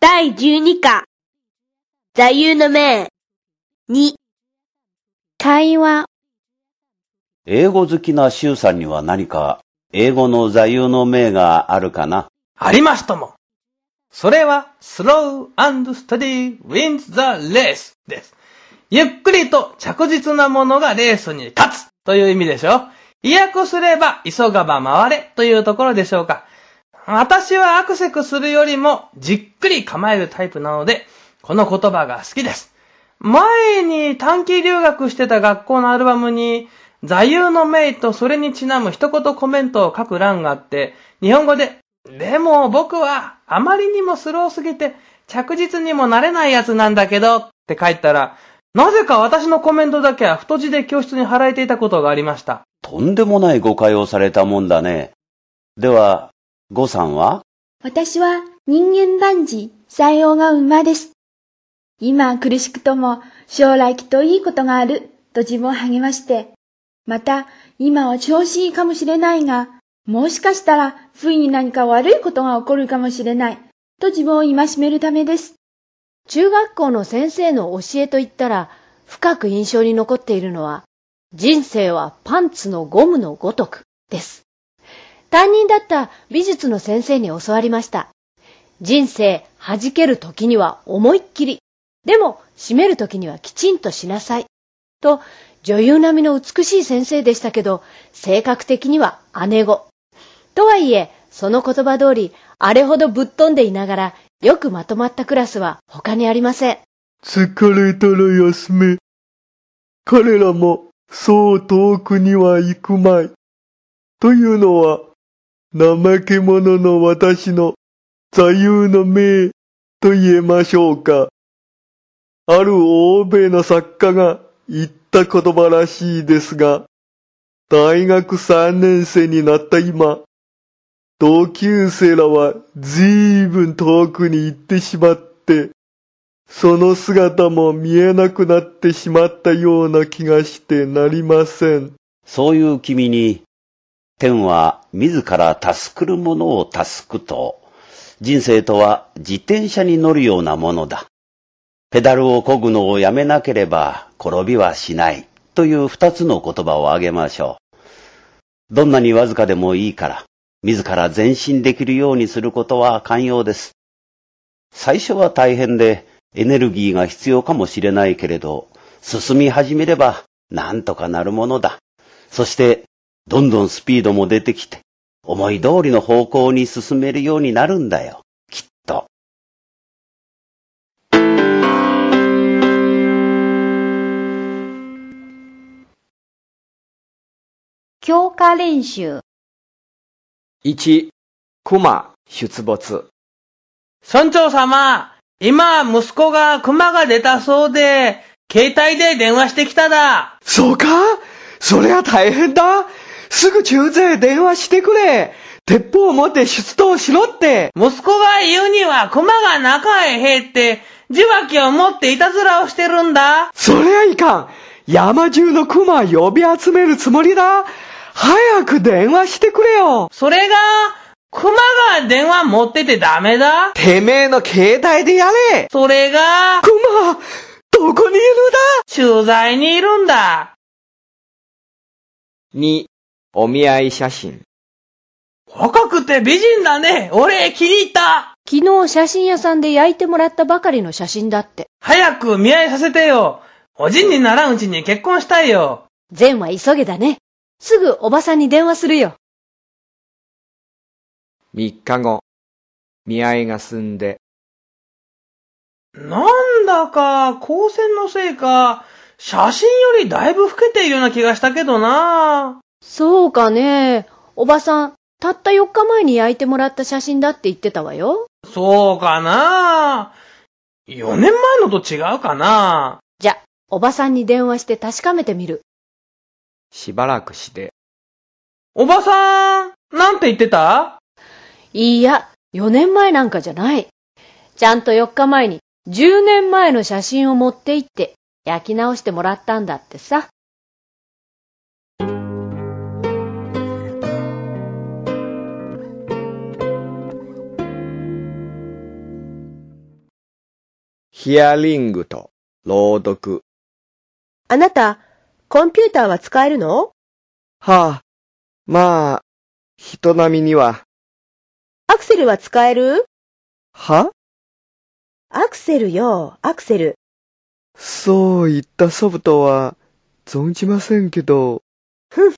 第12課。座右の銘。2。会話、英語好きなシュウさんには何か英語の座右の銘があるかな？ありますとも。それは、slow and steady wins the race です。ゆっくりと着実なものがレースに勝つという意味でしょ意訳すれば、急がば回れというところでしょうか。私はアクセクするよりもじっくり構えるタイプなので、この言葉が好きです。前に短期留学してた学校のアルバムに、座右の銘とそれにちなむ一言コメントを書く欄があって、日本語で、でも僕はあまりにもスローすぎて着実にもなれないやつなんだけどって書いたら、なぜか私のコメントだけは太字で教室に貼られていたことがありました。とんでもない誤解をされたもんだね。では、ゴさんは？私は人間万事、才用が馬です。今苦しくとも将来きっといいことがあると自分を励まして、また今は調子いいかもしれないが、もしかしたら不意に何か悪いことが起こるかもしれないと自分を戒めるためです。中学校の先生の教えといったら、深く印象に残っているのは、人生はパンツのゴムのごとくです。担任だった美術の先生に教わりました。人生弾ける時には思いっきり、でも締める時にはきちんとしなさい。と、女優並みの美しい先生でしたけど、性格的には姉子。とはいえ、その言葉通り、あれほどぶっ飛んでいながら、よくまとまったクラスは他にありません。疲れたら休め。彼らもそう遠くには行くまい。というのは、怠け者の私の座右の銘と言えましょうか。ある欧米の作家が言った言葉らしいですが、大学三年生になった今、同級生らはずいぶん遠くに行ってしまって、その姿も見えなくなってしまったような気がしてなりません。そういう君に、天は自ら助くる者を助くと、人生とは自転車に乗るようなものだ。ペダルを漕ぐのをやめなければ転びはしないという二つの言葉をあげましょう。どんなにわずかでもいいから、自ら前進できるようにすることは寛容です。最初は大変でエネルギーが必要かもしれないけれど、進み始めればなんとかなるものだ。そして、どんどんスピードも出てきて、思い通りの方向に進めるようになるんだよ。きっと。強化練習。1、熊出没。村長様、今、息子が熊が出たそうで、携帯で電話してきただ。そうか？そりゃ大変だすぐ中勢電話してくれ。鉄砲を持って出動しろって。息子が言うには熊が中へ入って、受話器を持っていたずらをしてるんだ。そりゃいかん。山中の熊呼び集めるつもりだ。早く電話してくれよ。それが、熊が電話持っててダメだ。てめえの携帯でやれ。それが、熊どこにいる取材にいるんだ。2、お見合い写真。若くて美人だね。俺気に入った。昨日写真屋さんで焼いてもらったばかりの写真だって。早く見合いさせてよ。おじんにならんうちに結婚したいよ。善は急げだね。すぐおばさんに電話するよ。3日後。見合いが済んで、なんだか、光線のせいか、写真よりだいぶ老けているような気がしたけどな。そうかね。おばさん、たった4日前に焼いてもらった写真だって言ってたわよ。そうかな。4年前のと違うかな。じゃ、おばさんに電話して確かめてみる。しばらくして、おばさん、なんて言ってた？いいや、4年前なんかじゃない。ちゃんと4日前に10年前の写真を持って行って焼き直してもらったんだってさ。ヒアリングと朗読。あなた、コンピューターは使えるの？はあ、まあ、人並みには。アクセルは使える？は？アクセルよ、アクセル。そういったソフトは存じませんけど。ふん、